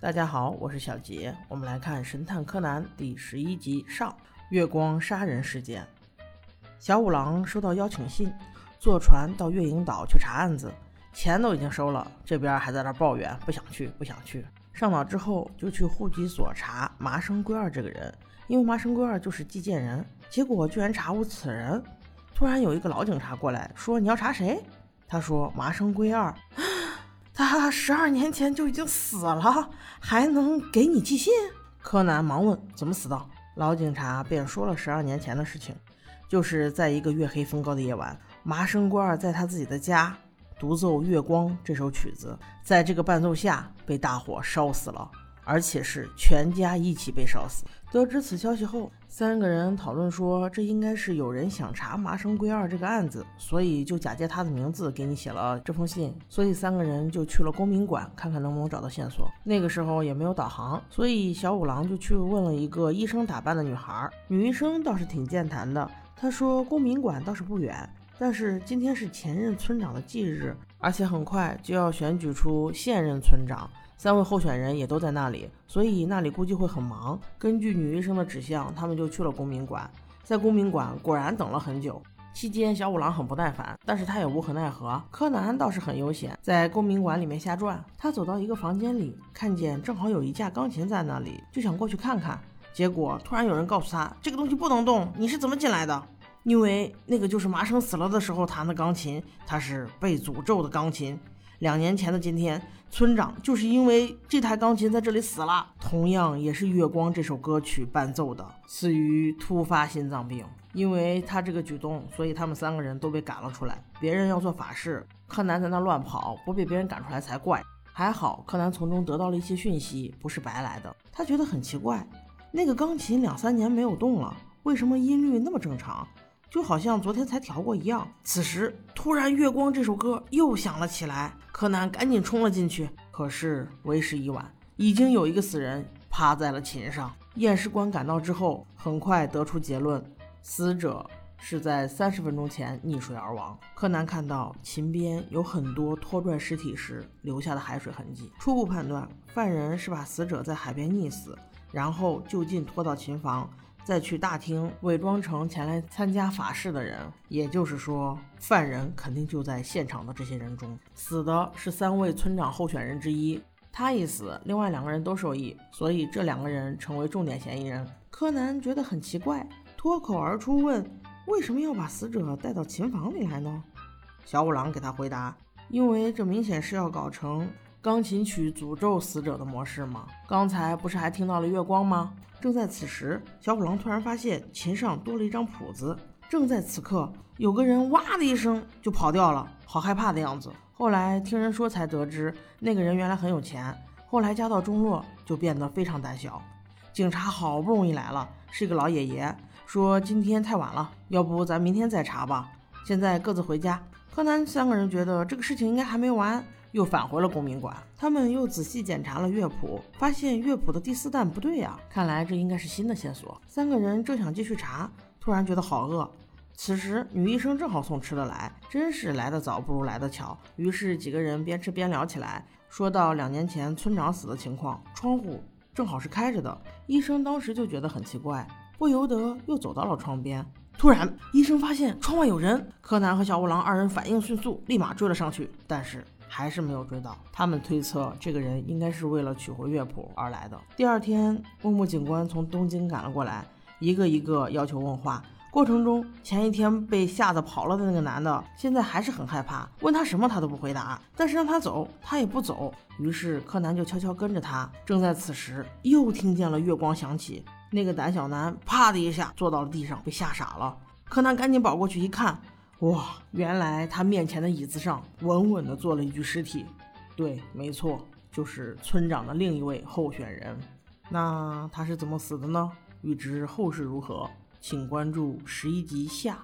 大家好，我是小杰，我们来看《神探柯南》第十一集上月光杀人事件。小五郎收到邀请信，坐船到月影岛去查案子，钱都已经收了，这边还在那抱怨不想去，不想去。上岛之后就去户籍所查麻生圭二这个人，因为麻生圭二就是寄件人，结果居然查无此人。突然有一个老警察过来说：“你要查谁？”他说：“麻生圭二。”他十二年前就已经死了，还能给你寄信？柯南忙问：“怎么死的？”老警察便说了十二年前的事情，就是在一个月黑风高的夜晚，麻生官儿在他自己的家独奏《月光》这首曲子，在这个伴奏下被大火烧死了。而且是全家一起被烧死。得知此消息后，三个人讨论说，这应该是有人想查麻生圭二这个案子，所以就假借他的名字给你写了这封信。所以三个人就去了公民馆，看看能不能找到线索。那个时候也没有导航，所以小五郎就去问了一个医生打扮的女孩。女医生倒是挺健谈的，她说公民馆倒是不远，但是今天是前任村长的忌日，而且很快就要选举出现任村长。三位候选人也都在那里，所以那里估计会很忙。根据女医生的指向，他们就去了公民馆。在公民馆果然等了很久，期间小五郎很不耐烦，但是他也无可奈何。柯南倒是很悠闲，在公民馆里面瞎转。他走到一个房间里，看见正好有一架钢琴在那里，就想过去看看。结果突然有人告诉他，这个东西不能动。你是怎么进来的？因为那个就是麻生死了的时候弹的钢琴，它是被诅咒的钢琴。两年前的今天，村长就是因为这台钢琴在这里死了，同样也是《月光》这首歌曲伴奏的，死于突发心脏病。因为他这个举动，所以他们三个人都被赶了出来。别人要做法事，柯南在那乱跑，不被别人赶出来才怪。还好，柯南从中得到了一些讯息，不是白来的。他觉得很奇怪，那个钢琴两三年没有动了，为什么音律那么正常？就好像昨天才调过一样。此时突然，《月光》这首歌又响了起来。柯南赶紧冲了进去，可是为时已晚，已经有一个死人趴在了琴上。验尸官赶到之后，很快得出结论：死者是在三十分钟前溺水而亡。柯南看到琴边有很多拖拽尸体时留下的海水痕迹，初步判断犯人是把死者在海边溺死，然后就近拖到琴房。再去大厅伪装成前来参加法事的人，也就是说，犯人肯定就在现场的这些人中。死的是三位村长候选人之一，他一死，另外两个人都受益，所以这两个人成为重点嫌疑人。柯南觉得很奇怪，脱口而出问：“为什么要把死者带到琴房里来呢？”小五郎给他回答：“因为这明显是要搞成。”钢琴曲诅咒死者的模式嘛？刚才不是还听到了月光吗？正在此时，小五郎突然发现琴上多了一张谱子。正在此刻，有个人哇的一声就跑掉了，好害怕的样子。后来听人说才得知，那个人原来很有钱，后来家道中落，就变得非常胆小。警察好不容易来了，是一个老爷爷，说今天太晚了，要不咱明天再查吧。现在各自回家。柯南三个人觉得这个事情应该还没完。又返回了公民馆，他们又仔细检查了乐谱，发现乐谱的第四段不对呀，看来这应该是新的线索。三个人正想继续查，突然觉得好饿。此时女医生正好送吃的来，真是来得早不如来得巧。于是几个人边吃边聊起来，说到两年前村长死的情况，窗户正好是开着的。医生当时就觉得很奇怪，不由得又走到了窗边。突然，医生发现窗外有人，柯南和小五郎二人反应迅速，立马追了上去，但是。还是没有追到。他们推测，这个人应该是为了取回乐谱而来的。第二天，木木警官从东京赶了过来，一个一个要求问话。过程中，前一天被吓得跑了的那个男的，现在还是很害怕，问他什么他都不回答。但是让他走，他也不走。于是柯南就悄悄跟着他。正在此时，又听见了月光响起，那个胆小男啪的一下坐到了地上，被吓傻了。柯南赶紧跑过去一看。哇，原来他面前的椅子上稳稳地坐了一具尸体。对，没错，就是村长的另一位候选人。那他是怎么死的呢？欲知后事如何，请关注十一集下。